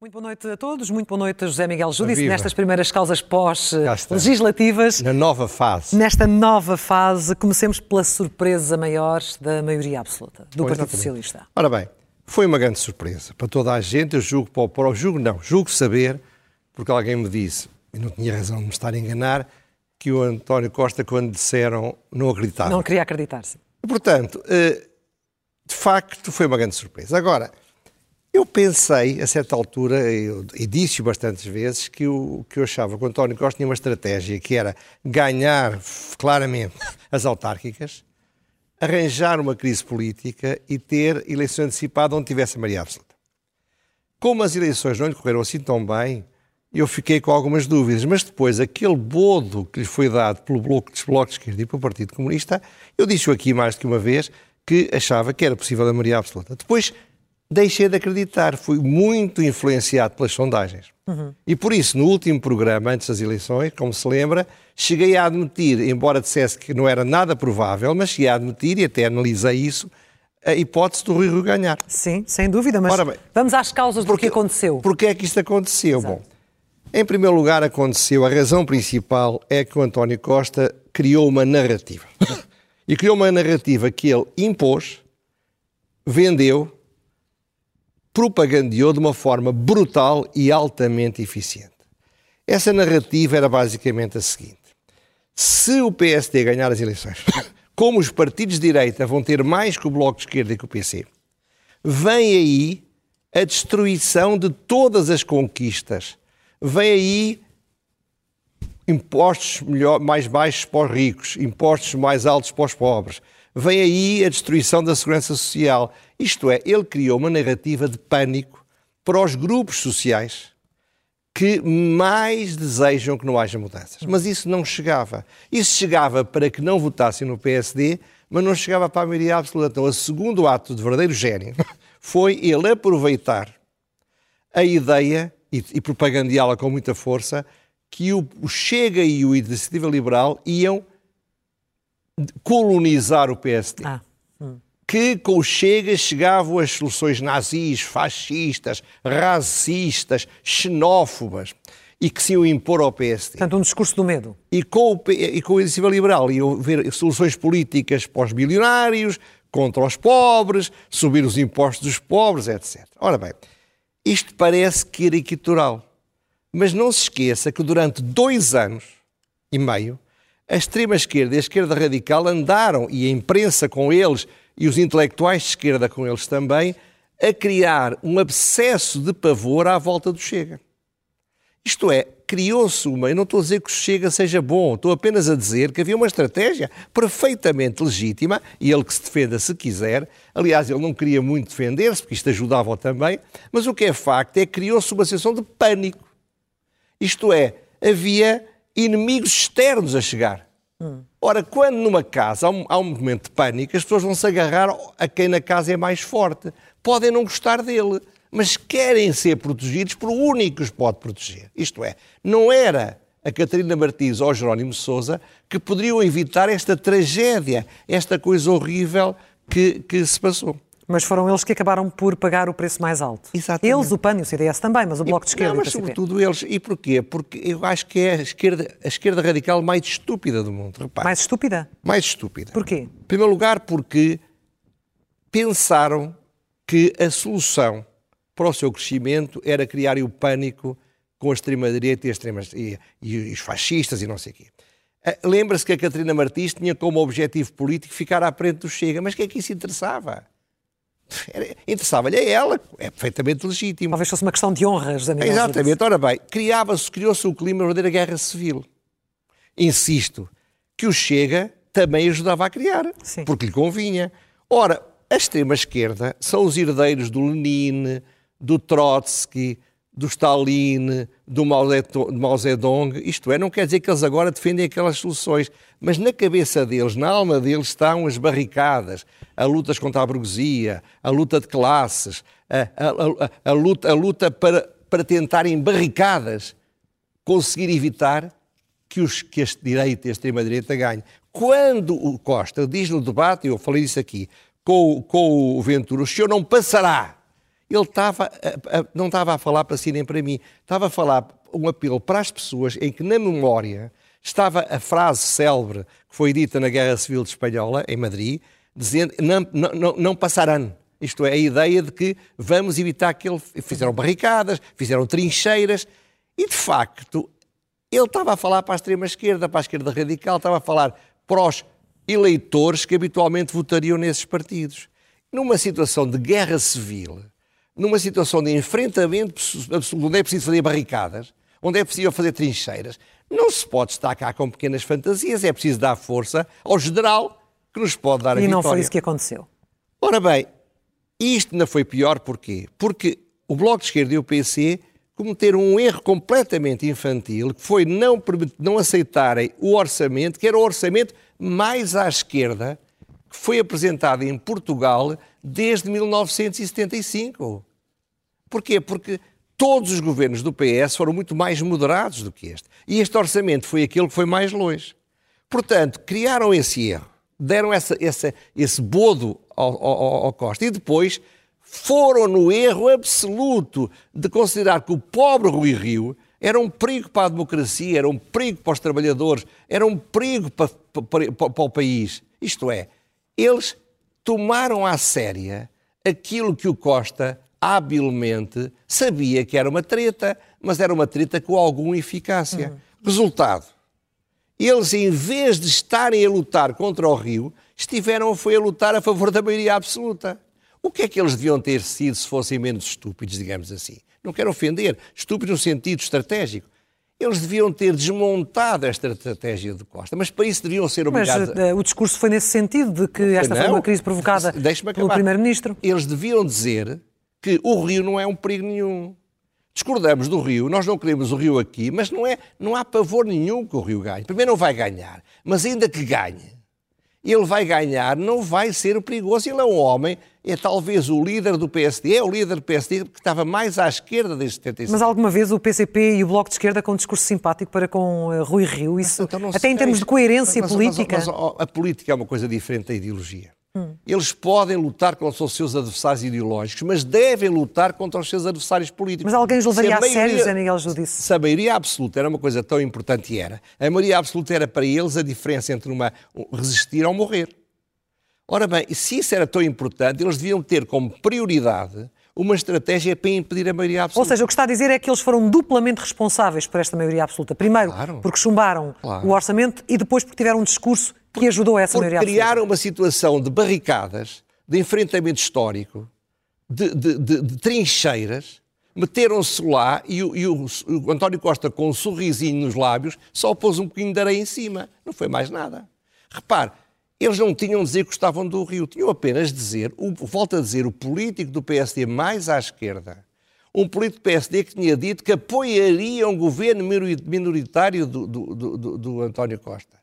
Muito boa noite a todos, muito boa noite a José Miguel Júdice, nestas primeiras causas pós-legislativas. Na nova fase. Nesta nova fase, comecemos pela surpresa maior da maioria absoluta do Pois, Partido exatamente. Socialista. Ora bem, foi uma grande surpresa para toda a gente. Eu julgo, para o- para o julgo não, julgo saber, porque alguém me disse, e não tinha razão de me estar a enganar, que o António Costa, quando disseram, não acreditava. Não queria acreditar-se. Portanto, eh, de facto, foi uma grande surpresa. Agora, eu pensei, a certa altura, eu- e disse bastantes vezes, que eu, que eu achava que o António Costa tinha uma estratégia que era ganhar claramente as autárquicas, arranjar uma crise política e ter eleição antecipada onde tivesse a maioria absoluta. Como as eleições não lhe correram assim tão bem, eu fiquei com algumas dúvidas, mas depois aquele bodo que lhe foi dado pelo Bloco de Bloco de Esquerda e pelo Partido Comunista, eu disse aqui mais do que uma vez que achava que era possível a maioria absoluta. Depois deixei de acreditar, fui muito influenciado pelas sondagens. E por isso, no último programa, antes das eleições, como se lembra, cheguei a admitir, embora dissesse que não era nada provável, mas cheguei a admitir, e até analisei isso, a hipótese do Rui Rio ganhar. Sim, sem dúvida, mas bem. vamos às causas do que aconteceu. Porquê é que isto aconteceu? Bom, em primeiro lugar, aconteceu, a razão principal é que o António Costa criou uma narrativa. e criou uma narrativa que ele impôs, vendeu, propagandeou de uma forma brutal e altamente eficiente. Essa narrativa era basicamente a seguinte: se o PSD ganhar as eleições, como os partidos de direita vão ter mais que o Bloco de Esquerda e que o PC, vem aí a destruição de todas as conquistas. Vem aí impostos melhor, mais baixos para os ricos, impostos mais altos para os pobres. Vem aí a destruição da segurança social. Isto é, ele criou uma narrativa de pânico para os grupos sociais que mais desejam que não haja mudanças. Mas isso não chegava. Isso chegava para que não votassem no PSD, mas não chegava para a maioria absoluta. Então, o segundo ato de verdadeiro gênio foi ele aproveitar a ideia, e, e propagandeá-la com muita força, que o, o Chega e o Iniciativa Liberal iam colonizar o PSD Ah, que com o Chega chegavam as soluções nazis, fascistas, racistas, xenófobas e que se iam impor ao PSD. portanto, um discurso do medo. E com o, e com a iniciativa liberal iam ver soluções políticas para os bilionários, contra os pobres, subir os impostos dos pobres, etc. Ora bem, isto parece caricatural, mas não se esqueça que durante dois anos e meio, a extrema-esquerda e a esquerda radical andaram, e a imprensa com eles, e os intelectuais de esquerda com eles também, a criar um abscesso de pavor à volta do Chega. Isto é, criou-se uma. Eu não estou a dizer que o Chega seja bom, estou apenas a dizer que havia uma estratégia perfeitamente legítima e ele que se defenda se quiser. Aliás, ele não queria muito defender-se, porque isto ajudava também, mas o que é facto é que criou-se uma sensação de pânico. Isto é, havia inimigos externos a chegar. Ora, quando numa casa há um, há um momento de pânico, as pessoas vão se agarrar a quem na casa é mais forte. Podem não gostar dele, mas querem ser protegidos por o único que os pode proteger. Isto é, não era a Catarina Martins ou Jerónimo Souza que poderiam evitar esta tragédia, esta coisa horrível que, que se passou. Mas foram eles que acabaram por pagar o preço mais alto. Exatamente. Eles, o PAN e o CDS também, mas o Bloco de Esquerda Não, e mas sobretudo eles. E porquê? Porque eu acho que é a esquerda, a esquerda radical mais estúpida do mundo. Repare. Mais estúpida? mais estúpida. Porquê? Em primeiro lugar, porque pensaram que a solução para o seu crescimento era criar o pânico com a extrema-direita e, extrema- e- e os fascistas e não sei o quê. Ah, Lembra-se que a Catarina Martins tinha como objetivo político ficar à frente do Chega, mas que é que isso interessava? Interessava-lhe a ela, é perfeitamente legítimo. Talvez fosse uma questão de honra, José Miguel. Exatamente. Ora bem, criava-se, criou-se o clima de verdadeira guerra civil. Insisto, que o Chega também ajudava a criar, Sim. porque lhe convinha. Ora, a extrema-esquerda são os herdeiros do Lenin, do Trotsky, do Stalin, do Mao Zedong. Isto é, não quer dizer que eles agora defendem aquelas soluções, mas na cabeça deles, na alma deles, estão as barricadas, a lutas contra a burguesia, a luta de classes, a, a- a- a luta, luta para, para tentarem barricadas conseguir evitar que, os, que a direita e a extrema-direita ganhem. Quando o Costa diz no debate, eu falei isso aqui, com, com o Ventura, o senhor não passará. Ele estava não estava a falar para si nem para mim, estava a falar um apelo para as pessoas em que, na memória, estava a frase célebre que foi dita na Guerra Civil Espanhola, em Madrid, dizendo não, não, não passarão. Isto é, a ideia de que vamos evitar que ele. Fizeram barricadas, fizeram trincheiras, e de facto, ele estava a falar para a extrema-esquerda, para a esquerda radical, estava a falar para os eleitores que habitualmente votariam nesses partidos. Numa situação de guerra civil, numa situação de enfrentamento absoluto, onde é preciso fazer barricadas, onde é preciso fazer trincheiras, não se pode estar cá com pequenas fantasias, é preciso dar força ao general que nos pode dar a e vitória. E não foi isso que aconteceu. Ora bem, isto ainda foi pior porquê? Porque o Bloco de Esquerda e o PC cometeram um erro completamente infantil, que foi não, não aceitarem o orçamento, que era o orçamento mais à esquerda, que foi apresentado em Portugal desde 1975. Porquê? Porque todos os governos do PS foram muito mais moderados do que este. E este orçamento foi aquele que foi mais longe. Portanto, criaram esse erro, deram essa, essa, esse bodo ao, ao, ao Costa e depois foram no erro absoluto de considerar que o pobre Rui Rio era um perigo para a democracia, era um perigo para os trabalhadores, era um perigo para, para, para, para o país. Isto é, eles tomaram à séria aquilo que o Costa habilmente sabia que era uma treta, mas era uma treta com alguma eficácia. Uhum. Resultado: eles, em vez de estarem a lutar contra o Rio, estiveram foi a lutar a favor da maioria absoluta. O que é que eles deviam ter sido se fossem menos estúpidos, digamos assim? Não quero ofender, estúpidos no sentido estratégico. Eles deviam ter desmontado esta estratégia de Costa, mas para isso deviam ser obrigados. Mas uh, o discurso foi nesse sentido, de que esta não, foi uma crise provocada pelo Primeiro-Ministro. Eles deviam dizer que o Rio não é um perigo nenhum. Discordamos do Rio, nós não queremos o Rio aqui, mas não, é, não há pavor nenhum que o Rio ganhe. Primeiro não vai ganhar, mas ainda que ganhe, ele vai ganhar, não vai ser perigoso. Ele é um homem, é talvez o líder do PSD, é o líder do PSD que estava mais à esquerda desde 75. Mas alguma vez o PCP e o Bloco de Esquerda com um discurso simpático para com uh, Rui Rio, isso, então até em termos de coerência mas, política? Mas, mas, a política é uma coisa diferente da ideologia. Hum. Eles podem lutar contra os seus adversários ideológicos, mas devem lutar contra os seus adversários políticos. Mas alguém os levaria a, maioria, a sério, José Miguel Judice? Se a maioria absoluta era uma coisa tão importante e era, a maioria absoluta era para eles a diferença entre uma, resistir ou morrer. Ora bem, se isso era tão importante, eles deviam ter como prioridade uma estratégia para impedir a maioria absoluta. Ou seja, o que está a dizer é que eles foram duplamente responsáveis por esta maioria absoluta. Primeiro, claro. porque chumbaram claro. o orçamento e depois porque tiveram um discurso que ajudou a essa maioria absoluta. criaram uma situação de barricadas, de enfrentamento histórico, de, de, de, de trincheiras, meteram-se lá e, o, e o, o, António Costa, com um sorrisinho nos lábios, só pôs um bocadinho de areia em cima. Não foi mais nada. Repare, eles não tinham de dizer que gostavam do Rio, tinham apenas de dizer, o, volta a dizer, o político do PSD mais à esquerda, um político do PSD que tinha dito que apoiaria um governo minoritário do, do, do, do António Costa.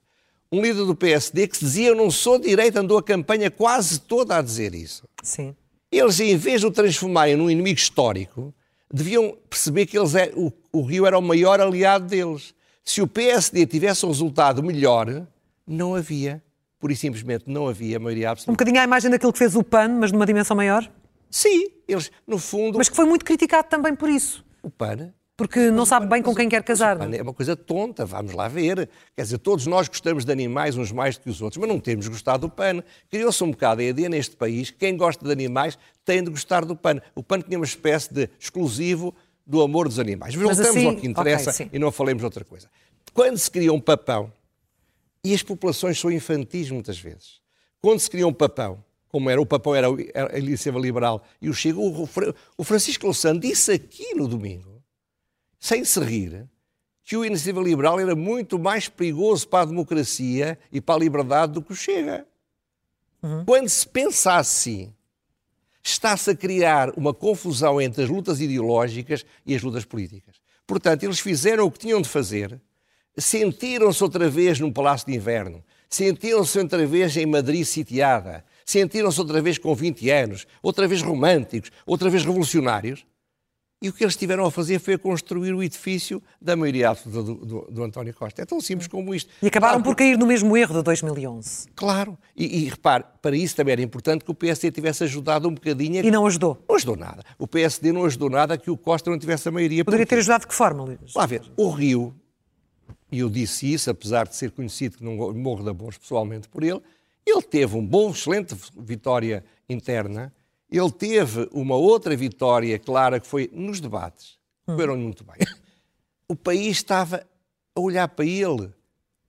Um líder do PSD que dizia eu não sou de direita, andou a campanha quase toda a dizer isso. Sim. Eles, em vez de o transformarem num inimigo histórico, deviam perceber que eles é, o, o Rio era o maior aliado deles. Se o PSD tivesse um resultado melhor, não havia pura e simplesmente não havia maioria absoluta. Um bocadinho à imagem daquilo que fez o PAN, mas numa dimensão maior? Sim, eles, no fundo... Mas que foi muito criticado também por isso. O PAN... Porque não sabe bem com quem quer casar. É uma coisa tonta, vamos lá ver. Quer dizer, todos nós gostamos de animais uns mais do que os outros, mas não temos gostado do PAN. Criou-se um bocado a ideia neste país que quem gosta de animais tem de gostar do PAN. O PAN tinha uma espécie de exclusivo do amor dos animais. Mas voltamos assim, ao que interessa okay, e não falemos de outra coisa. Quando se cria um papão, e as populações são infantis muitas vezes. Quando se cria um papão, como era o papão era a iniciativa liberal e o Chega, o Francisco Louçã disse aqui no domingo, sem se rir, que o iniciativa liberal era muito mais perigoso para a democracia e para a liberdade do que o Chega. Uhum. Quando se pensa assim, está-se a criar uma confusão entre as lutas ideológicas e as lutas políticas. Portanto, eles fizeram o que tinham de fazer, sentiram-se outra vez num palácio de inverno, sentiram-se outra vez em Madrid sitiada, sentiram-se outra vez com 20 anos, outra vez românticos, outra vez revolucionários, E o que eles tiveram a fazer foi a construir o edifício da maioria do, do, do, António Costa. É tão simples como isto. E acabaram claro, por cair no mesmo erro de 2011. Claro. E, e repare, para isso também era importante que o PSD tivesse ajudado um bocadinho. E não ajudou? Não ajudou nada. O PSD não ajudou nada que o Costa não tivesse a maioria. Poderia ter ajudado de que forma, Luís? Lá ver, o Rio, e eu disse isso, apesar de ser conhecido que não morro da Bons pessoalmente por ele, ele teve um bom, excelente vitória interna, ele teve uma outra vitória clara que foi nos debates. Correram muito bem. O país estava a olhar para ele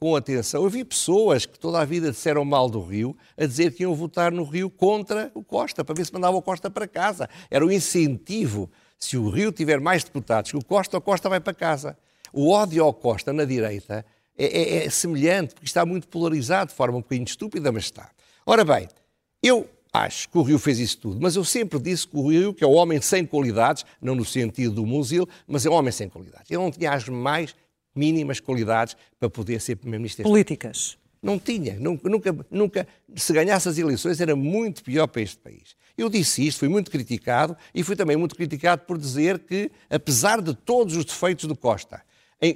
com atenção. Eu vi pessoas que toda a vida disseram mal do Rio a dizer que iam votar no Rio contra o Costa, para ver se mandava o Costa para casa. Era o incentivo. Se o Rio tiver mais deputados que o Costa, o Costa vai para casa. O ódio ao Costa na direita é, é, é semelhante, porque está muito polarizado, de forma um bocadinho estúpida, mas está. Ora bem, eu acho que o Rio fez isso tudo, mas eu sempre disse que o Rio, que é o homem sem qualidades, não no sentido do Musil, mas é um homem sem qualidades. Ele não tinha as mais mínimas qualidades para poder ser Primeiro-Ministro. Políticas. Não tinha. Nunca, nunca, se ganhasse as eleições, era muito pior para este país. Eu disse isto, fui muito criticado e fui também muito criticado por dizer que, apesar de todos os defeitos do Costa,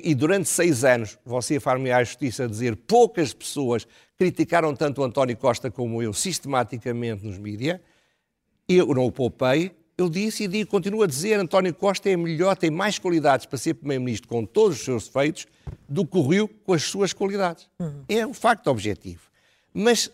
e durante seis anos, você far-me à justiça a dizer, poucas pessoas criticaram tanto o António Costa como eu, sistematicamente nos mídias. Eu não o poupei. Eu disse e digo, continuo a dizer, António Costa é melhor, tem mais qualidades para ser Primeiro-Ministro com todos os seus defeitos do que o Rio com as suas qualidades. Uhum. É um facto objetivo. Mas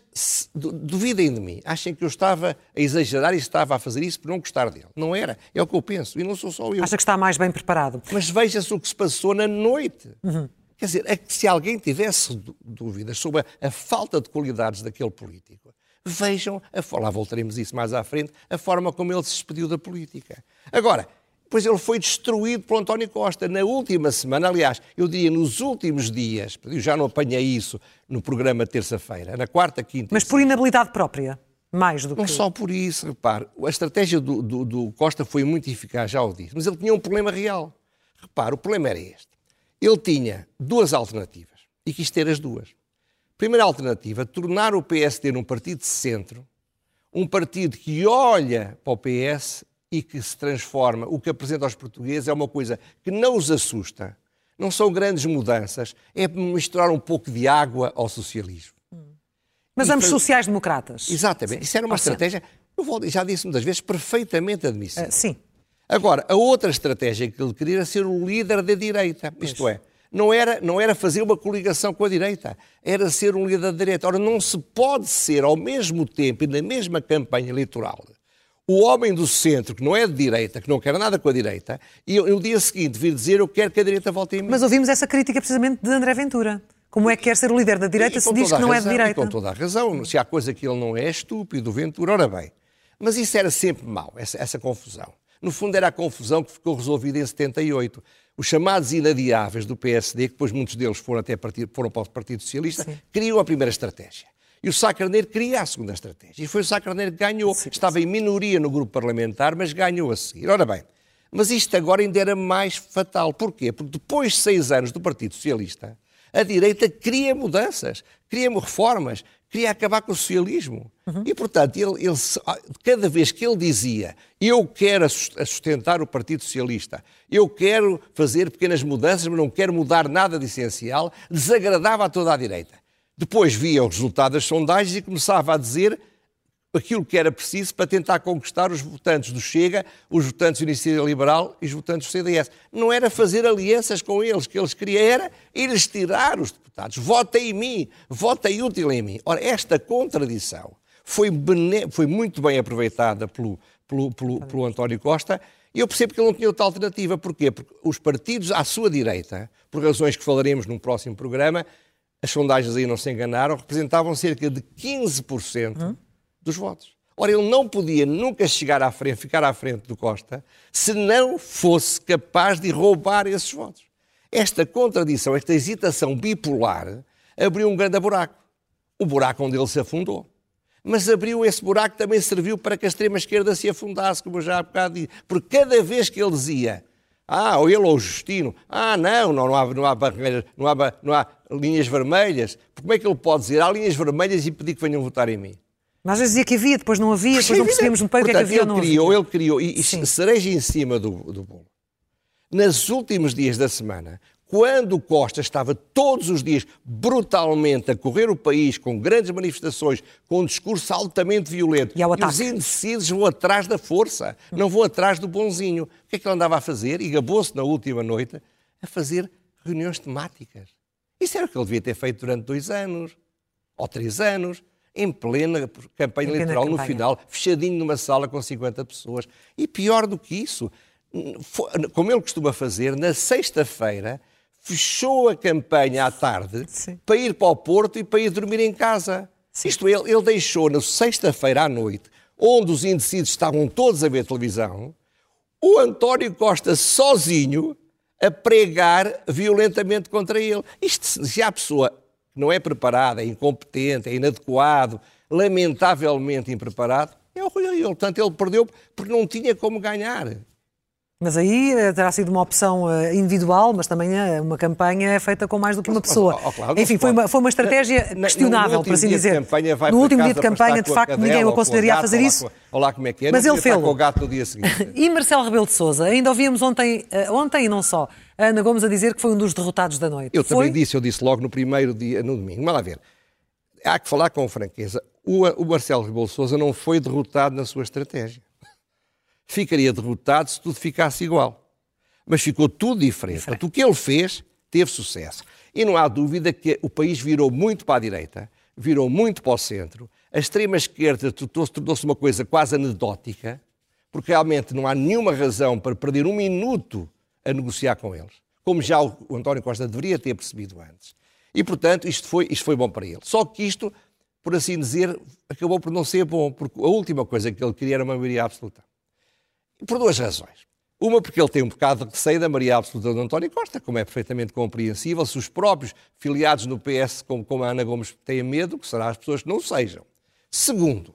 duvidem de mim. Achem que eu estava a exagerar e estava a fazer isso por não gostar dele. Não era. É o que eu penso. E não sou só eu. Acha que está mais bem preparado. Mas veja-se o que se passou na noite. Uhum. Quer dizer, é que se alguém tivesse dúvidas sobre a, a, falta de qualidades daquele político, vejam, a, lá voltaremos a isso mais à frente, a forma como ele se despediu da política. Agora, pois ele foi destruído por António Costa na última semana, aliás, eu diria nos últimos dias, eu já não apanhei isso no programa de terça-feira, na quarta, quinta. Mas por inabilidade própria? Mais do não que... só por isso, repare, a estratégia do, do, do Costa foi muito eficaz, já o disse, mas ele tinha um problema real. Repare, o problema era este. Ele tinha duas alternativas e quis ter as duas. Primeira alternativa, tornar o PSD num partido de centro, um partido que olha para o PS e que se transforma, o que apresenta aos portugueses é uma coisa que não os assusta, não são grandes mudanças, é misturar um pouco de água ao socialismo. Mas ambos sociais-democratas. Exatamente. Sim. Isso era uma estratégia, eu já disse muitas vezes, perfeitamente admissível. Uh, sim. Agora, a outra estratégia que ele queria era ser o líder da direita. Pois. Isto é, não era, não era fazer uma coligação com a direita, era ser um líder da direita. Ora, não se pode ser ao mesmo tempo e na mesma campanha eleitoral o homem do centro, que não é de direita, que não quer nada com a direita, e no dia seguinte vir dizer eu quero que a direita volte em mim. Mas ouvimos essa crítica precisamente de André Ventura. Como é que quer ser o líder da direita e, se diz que não razão, é de direita? com toda a razão. Se há coisa que ele não é, é estúpido, Ventura, ora bem. Mas isso era sempre mau, essa, essa confusão. No fundo, era a confusão que ficou resolvida em 78. Os chamados inadiáveis do PSD, que depois muitos deles foram até partido, foram para o Partido Socialista, Sim. criam a primeira estratégia. E o Sá Carneiro queria a segunda estratégia. E foi o Sá Carneiro que ganhou. Sim, Estava em minoria no grupo parlamentar, mas ganhou a seguir. Ora bem, mas isto agora ainda era mais fatal. Porquê? Porque depois de seis anos do Partido Socialista, a direita queria mudanças, queria reformas, queria acabar com o socialismo. Uhum. E, portanto, ele, ele, cada vez que ele dizia eu quero sustentar o Partido Socialista, eu quero fazer pequenas mudanças, mas não quero mudar nada de essencial, desagradava a toda a direita. Depois via o resultado das sondagens e começava a dizer aquilo que era preciso para tentar conquistar os votantes do Chega, os votantes do Iniciativa Liberal e os votantes do CDS. Não era fazer alianças com eles, que eles queriam era eles tirar os deputados. Votem em mim, votem útil em mim. Ora, esta contradição foi, foi muito bem aproveitada pelo, pelo, pelo, pelo António Costa e eu percebo que ele não tinha outra alternativa. Porquê? Porque os partidos à sua direita, por razões que falaremos num próximo programa, as sondagens aí não se enganaram, representavam cerca de 15% hum? dos votos. Ora, ele não podia nunca chegar à frente, ficar à frente do Costa, se não fosse capaz de roubar esses votos. Esta contradição, esta hesitação bipolar, abriu um grande buraco. O buraco onde ele se afundou. Mas abriu esse buraco também serviu para que a extrema-esquerda se afundasse, como eu já há bocado disse. Porque cada vez que ele dizia ah, ou ele ou o Justino. Ah, não, não, não, há, não, há, não, há, não há linhas vermelhas. Como é que ele pode dizer há linhas vermelhas e pedir que venham votar em mim? Mas às vezes dizia que havia, depois não havia, depois não percebíamos muito bem o que é que havia ou não criou, havia. Ele criou, e, e cereja em cima do, do bolo. Nos últimos dias da semana, quando Costa estava todos os dias brutalmente a correr o país com grandes manifestações, com um discurso altamente violento, e, e os indecisos vão atrás da força, não vão atrás do bonzinho. O que é que ele andava a fazer? E gabou-se na última noite a fazer reuniões temáticas. Isso era o que ele devia ter feito durante dois anos, ou três anos, em plena campanha em eleitoral, campanha. no final, fechadinho numa sala com 50 pessoas. E pior do que isso, como ele costuma fazer, na sexta-feira, fechou a campanha à tarde Sim. para ir para o Porto e para ir dormir em casa. Sim. Isto ele, ele deixou na sexta-feira à noite, onde os indecisos estavam todos a ver televisão, o António Costa sozinho a pregar violentamente contra ele. Isto, se a pessoa não é preparada, é incompetente, é inadequado, lamentavelmente impreparado, é o Rui Rio. Portanto, ele perdeu porque não tinha como ganhar. Mas aí eh, terá sido uma opção eh, individual, mas também eh, uma campanha feita com mais do que uma pessoa. Oh, claro, Enfim, foi uma, foi uma estratégia na, questionável, por assim dizer. no último dia de campanha, de facto, ninguém o aconselharia a fazer isso. Olá, como é que é? Mas ele fez. o gato no dia seguinte. e Marcelo Rebelo de Sousa, ainda ouvimos ontem, ontem e não só, a Ana Gomes a dizer que foi um dos derrotados da noite. Eu foi? também disse, eu disse logo no primeiro dia, no domingo. Mas lá ver. Há que falar com franqueza. O, o Marcelo Rebelo de Sousa não foi derrotado na sua estratégia. Ficaria derrotado se tudo ficasse igual mas ficou tudo diferente. diferente. Portanto, o que ele fez teve sucesso. E não há dúvida que o país virou muito para a direita, virou muito para o centro. A extrema-esquerda tornou-se uma coisa quase anedótica, porque realmente não há nenhuma razão para perder um minuto a negociar com eles, como já o António Costa deveria ter percebido antes. E, portanto, isto foi, isto foi bom para ele. Só que isto, por assim dizer, acabou por não ser bom, porque a última coisa que ele queria era uma maioria absoluta. Por duas razões. Uma, porque ele tem um bocado de receio da Maria Absoluta de António Costa, como é perfeitamente compreensível. Se os próprios filiados no PS, como, como a Ana Gomes, têm medo, que será as pessoas que não sejam. Segundo,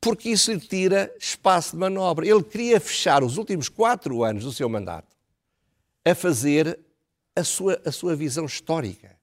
porque isso lhe tira espaço de manobra. Ele queria fechar os últimos quatro anos do seu mandato a fazer a sua, a sua visão histórica,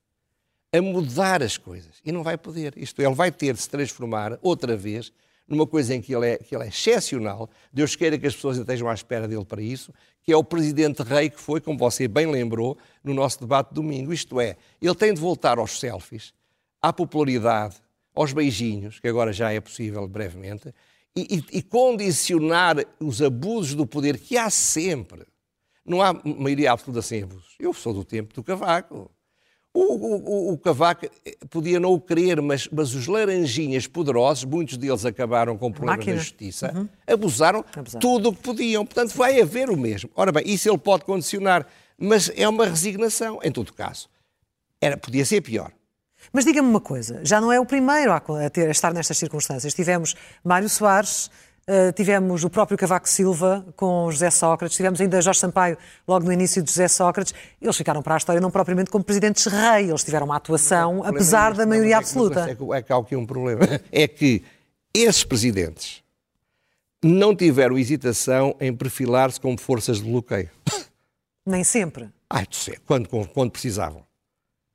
a mudar as coisas. E não vai poder. Isto é, ele vai ter de se transformar outra vez numa coisa em que ele, é, que ele é excepcional, Deus queira que as pessoas estejam à espera dele para isso, que é o presidente rei que foi, como você bem lembrou, no nosso debate de domingo. Isto é, ele tem de voltar aos selfies, à popularidade, aos beijinhos, que agora já é possível brevemente, e, e, e condicionar os abusos do poder que há sempre. Não há maioria absoluta sem abusos. Eu sou do tempo do cavaco. O, o, o, Cavaco eh, podia não o querer, mas, mas os laranjinhas poderosos, muitos deles acabaram com problemas na justiça, uhum. abusaram, abusaram tudo o que podiam. Portanto, vai haver o mesmo. Ora bem, isso ele pode condicionar, mas é uma resignação, em todo caso. Era, podia ser pior. Mas diga-me uma coisa, já não é o primeiro a, ter, a estar nestas circunstâncias. Tivemos Mário Soares, Uh, tivemos o próprio Cavaco Silva com José Sócrates, tivemos ainda Jorge Sampaio logo no início de José Sócrates. Eles ficaram para a história não propriamente como presidentes rei, eles tiveram uma atuação apesar da maioria é absoluta. É que, é que há aqui um problema. É que esses presidentes não tiveram hesitação em perfilar-se como forças de bloqueio. Nem sempre. Ah, quando, quando precisavam.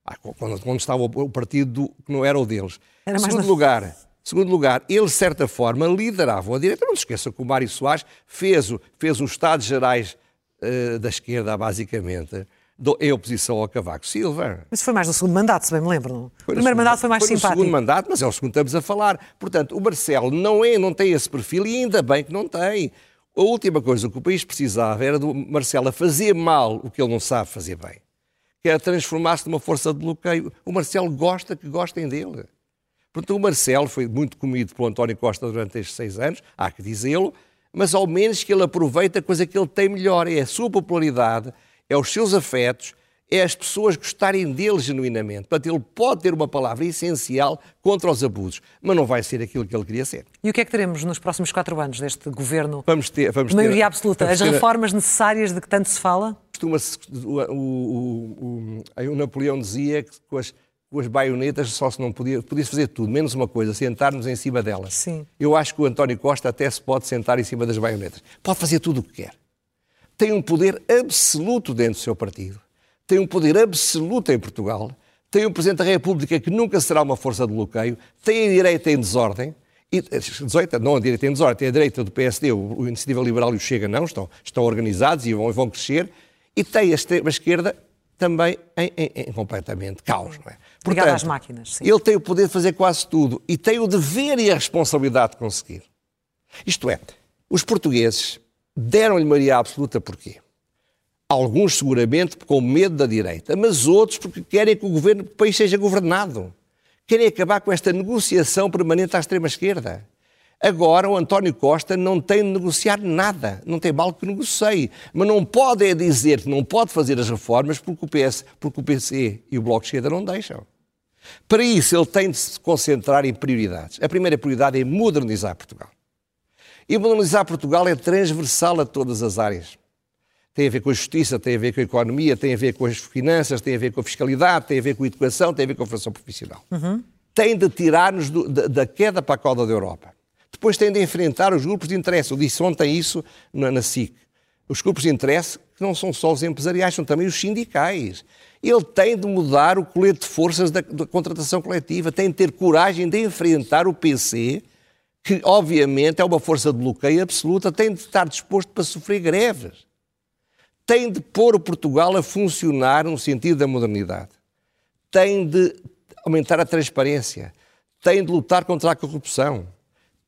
Ah, quando, quando estava o partido que não era o deles. Era Segundo na... lugar, Segundo lugar, eles, de certa forma, lideravam a direita. Não se esqueça que o Mário Soares fez o, fez o Estados Gerais uh, da esquerda, basicamente, do, em oposição ao Cavaco Silva. Mas foi mais no segundo mandato, se bem me lembro. o primeiro mandato foi mais foi simpático. no segundo mandato, mas é o segundo que estamos a falar. Portanto, o Marcelo não, é, não tem esse perfil e ainda bem que não tem. A última coisa que o país precisava era do Marcelo a fazer mal o que ele não sabe fazer bem. Que era transformar-se numa força de bloqueio. O Marcelo gosta que gostem dele. Portanto, o Marcelo foi muito comido pelo António Costa durante estes seis anos, há que dizê-lo, mas ao menos que ele aproveita a coisa que ele tem melhor, é a sua popularidade, é os seus afetos, é as pessoas gostarem dele genuinamente. Portanto, ele pode ter uma palavra essencial contra os abusos, mas não vai ser aquilo que ele queria ser. E o que é que teremos nos próximos quatro anos deste governo vamos ter, vamos de maioria ter, absoluta? As reformas necessárias de que tanto se fala? Costuma-se, o, o, o, o, Napoleão dizia que com as com as baionetas só se não podia, podia fazer tudo, menos uma coisa, sentar-nos em cima delas. Sim. Eu acho que o António Costa até se pode sentar em cima das baionetas. Pode fazer tudo o que quer. Tem um poder absoluto dentro do seu partido. Tem um poder absoluto em Portugal. Tem um Presidente da República que nunca será uma força de bloqueio. Tem a direita em desordem. E, 18, não a direita em desordem, tem a direita do PSD, o, o Iniciativa Liberal e o Chega não, estão, estão organizados e vão, vão crescer. E tem a extrema-esquerda também em, em, em, completamente caos, não é? Portanto, às máquinas, sim. Ele tem o poder de fazer quase tudo e tem o dever e a responsabilidade de conseguir. Isto é, os portugueses deram-lhe maioria absoluta porquê? Alguns seguramente com medo da direita, mas outros porque querem que o governo do país seja governado. Querem acabar com esta negociação permanente à extrema-esquerda. Agora o António Costa não tem de negociar nada, não tem mal que negocie, mas não pode é dizer que não pode fazer as reformas porque o, PS, porque o PC e o Bloco de Esquerda não deixam. Para isso ele tem de se concentrar em prioridades. A primeira prioridade é modernizar Portugal. E modernizar Portugal é transversal a todas as áreas. Tem a ver com a justiça, tem a ver com a economia, tem a ver com as finanças, tem a ver com a fiscalidade, tem a ver com a educação, tem a ver com a formação profissional. Uhum. Tem de tirar-nos da, da queda para a cauda da Europa. Depois tem de enfrentar os grupos de interesse. Eu disse ontem isso na, na SIC. Os grupos de interesse que não são só os empresariais, são também os sindicais. Ele tem de mudar o colete de forças da, da contratação coletiva, tem de ter coragem de enfrentar o PC, que obviamente é uma força de bloqueio absoluta, tem de estar disposto para sofrer greves. Tem de pôr o Portugal a funcionar no sentido da modernidade. Tem de aumentar a transparência. Tem de lutar contra a corrupção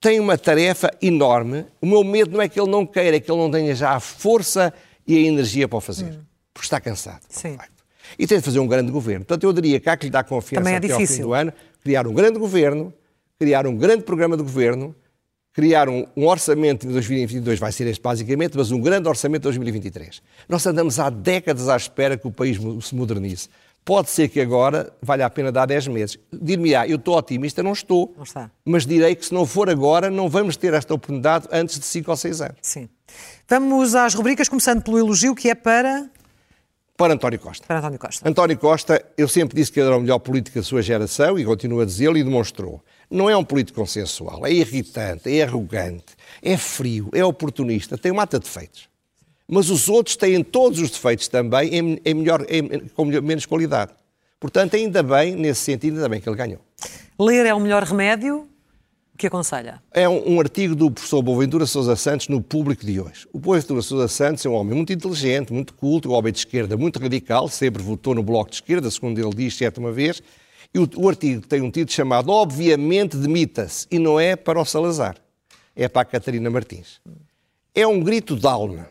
tem uma tarefa enorme. O meu medo não é que ele não queira, é que ele não tenha já a força e a energia para o fazer. Hum. Porque está cansado. Sim. E tem de fazer um grande governo. Portanto, eu diria que há que lhe dar confiança Também é até difícil. ao fim do ano, criar um grande governo, criar um grande programa de governo, criar um, um, orçamento de 2022, vai ser este basicamente, mas um grande orçamento de 2023. Nós andamos há décadas à espera que o país se modernize. Pode ser que agora valha a pena dar 10 meses. Dir-me-á, eu estou otimista, não estou. Não está. Mas direi que se não for agora, não vamos ter esta oportunidade antes de 5 ou 6 anos. Sim. Vamos às rubricas, começando pelo elogio, que é para. Para António Costa. Para António Costa. António Costa, eu sempre disse que era o melhor político da sua geração e continuo a dizê-lo e demonstrou. Não é um político consensual, é irritante, é arrogante, é frio, é oportunista, tem mata defeitos mas os outros têm todos os defeitos também em, em melhor, em, com menos qualidade. Portanto, ainda bem, nesse sentido, ainda bem que ele ganhou. Ler é o melhor remédio? O que aconselha? É um, um artigo do professor Boaventura Sousa Santos no Público de hoje. O Boaventura Sousa Santos é um homem muito inteligente, muito culto, um homem de esquerda muito radical, sempre votou no Bloco de Esquerda, segundo ele diz, certa uma vez. E o, o artigo tem um título chamado Obviamente Demita-se, e não é para o Salazar, é para a Catarina Martins. É um grito de alma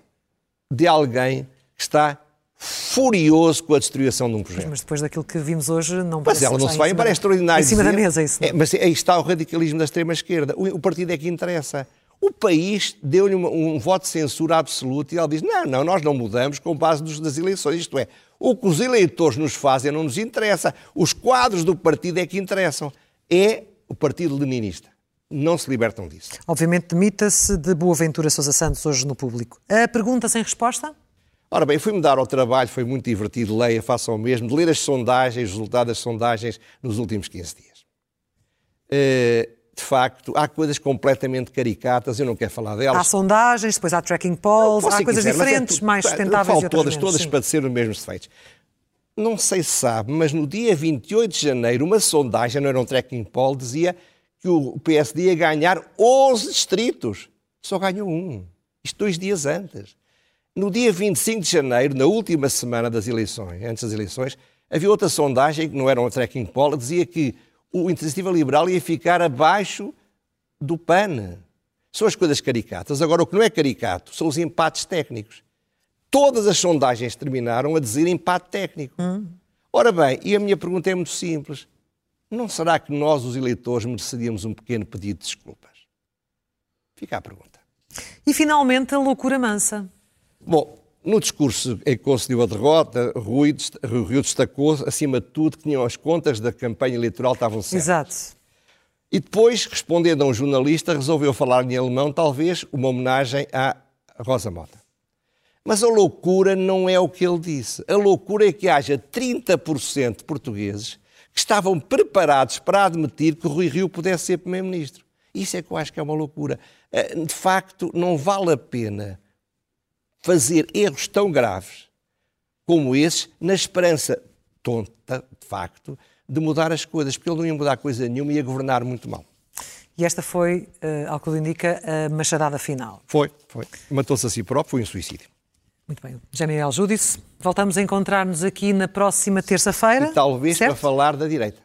de alguém que está furioso com a destruição de um projeto. Mas depois daquilo que vimos hoje, não Mas ela não se vai embora, é extraordinário. Em cima da mesa, isso. É, mas aí está o radicalismo da extrema-esquerda. O, o, partido é que interessa. O país deu-lhe um, um, voto de censura absoluto e ela diz: não, não, nós não mudamos com base dos, das eleições. Isto é, o que os eleitores nos fazem não nos interessa. Os quadros do partido é que interessam. É o partido leninista não se libertam disso. Obviamente, demita-se de Boaventura Sousa Santos hoje no público. A pergunta sem resposta? Ora bem, fui-me dar ao trabalho, foi muito divertido, leia, faça o mesmo, de ler as sondagens, os resultados das sondagens nos últimos 15 dias. Eh, de facto, há coisas completamente caricatas, eu não quero falar delas. Há sondagens, depois há tracking polls, há coisas quiser, é diferentes, é, mais sustentáveis e todas, todas sim. para ser os mesmos defeitos. Não sei se sabe, mas no dia 28 de janeiro, uma sondagem, não era um tracking poll, dizia que o PSD ia ganhar 11 distritos. Só ganhou um. Isto dois dias antes. No dia 25 de janeiro, na última semana das eleições, antes das eleições, havia outra sondagem, que não era um tracking poll, dizia que o Iniciativa Liberal ia ficar abaixo do PAN. São as coisas caricatas. Agora, o que não é caricato são os empates técnicos. Todas as sondagens terminaram a dizer empate técnico. Hum. Ora bem, e a minha pergunta é muito simples. Não será que nós, os eleitores, mereceríamos um pequeno pedido de desculpas? Fica a pergunta. E finalmente a loucura mansa. Bom, no discurso em que concedeu a derrota, Rui, Rui destacou, acima de tudo, que tinham as contas da campanha eleitoral estavam certas. Exato. E depois, respondendo a um jornalista, resolveu falar em alemão, talvez uma homenagem à Rosa Mota. Mas a loucura não é o que ele disse. A loucura é que haja 30% de portugueses que estavam preparados para admitir que o Rui Rio pudesse ser Primeiro-Ministro. Isso é que eu acho que é uma loucura. Eh, de facto, não vale a pena fazer erros tão graves como esses, na esperança tonta, de facto, de mudar as coisas, porque ele não ia mudar coisa nenhuma e ia governar muito mal. E esta foi, uh, ao que indica, a machadada final. Foi, foi. Matou-se a si próprio, foi um suicídio. Muito bem. Jamiel Júdice, voltamos a encontrar-nos aqui na próxima terça-feira. Talvez certo? para falar da direita.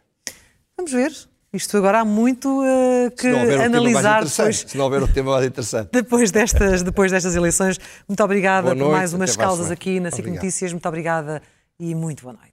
Vamos ver. Isto agora há muito uh, que um analisar depois, Se não houver um tema mais interessante. depois, destas, depois destas eleições. Muito obrigada Boa por noite, mais umas causas aqui na SIC. Notícias. Muito obrigada e muito boa noite.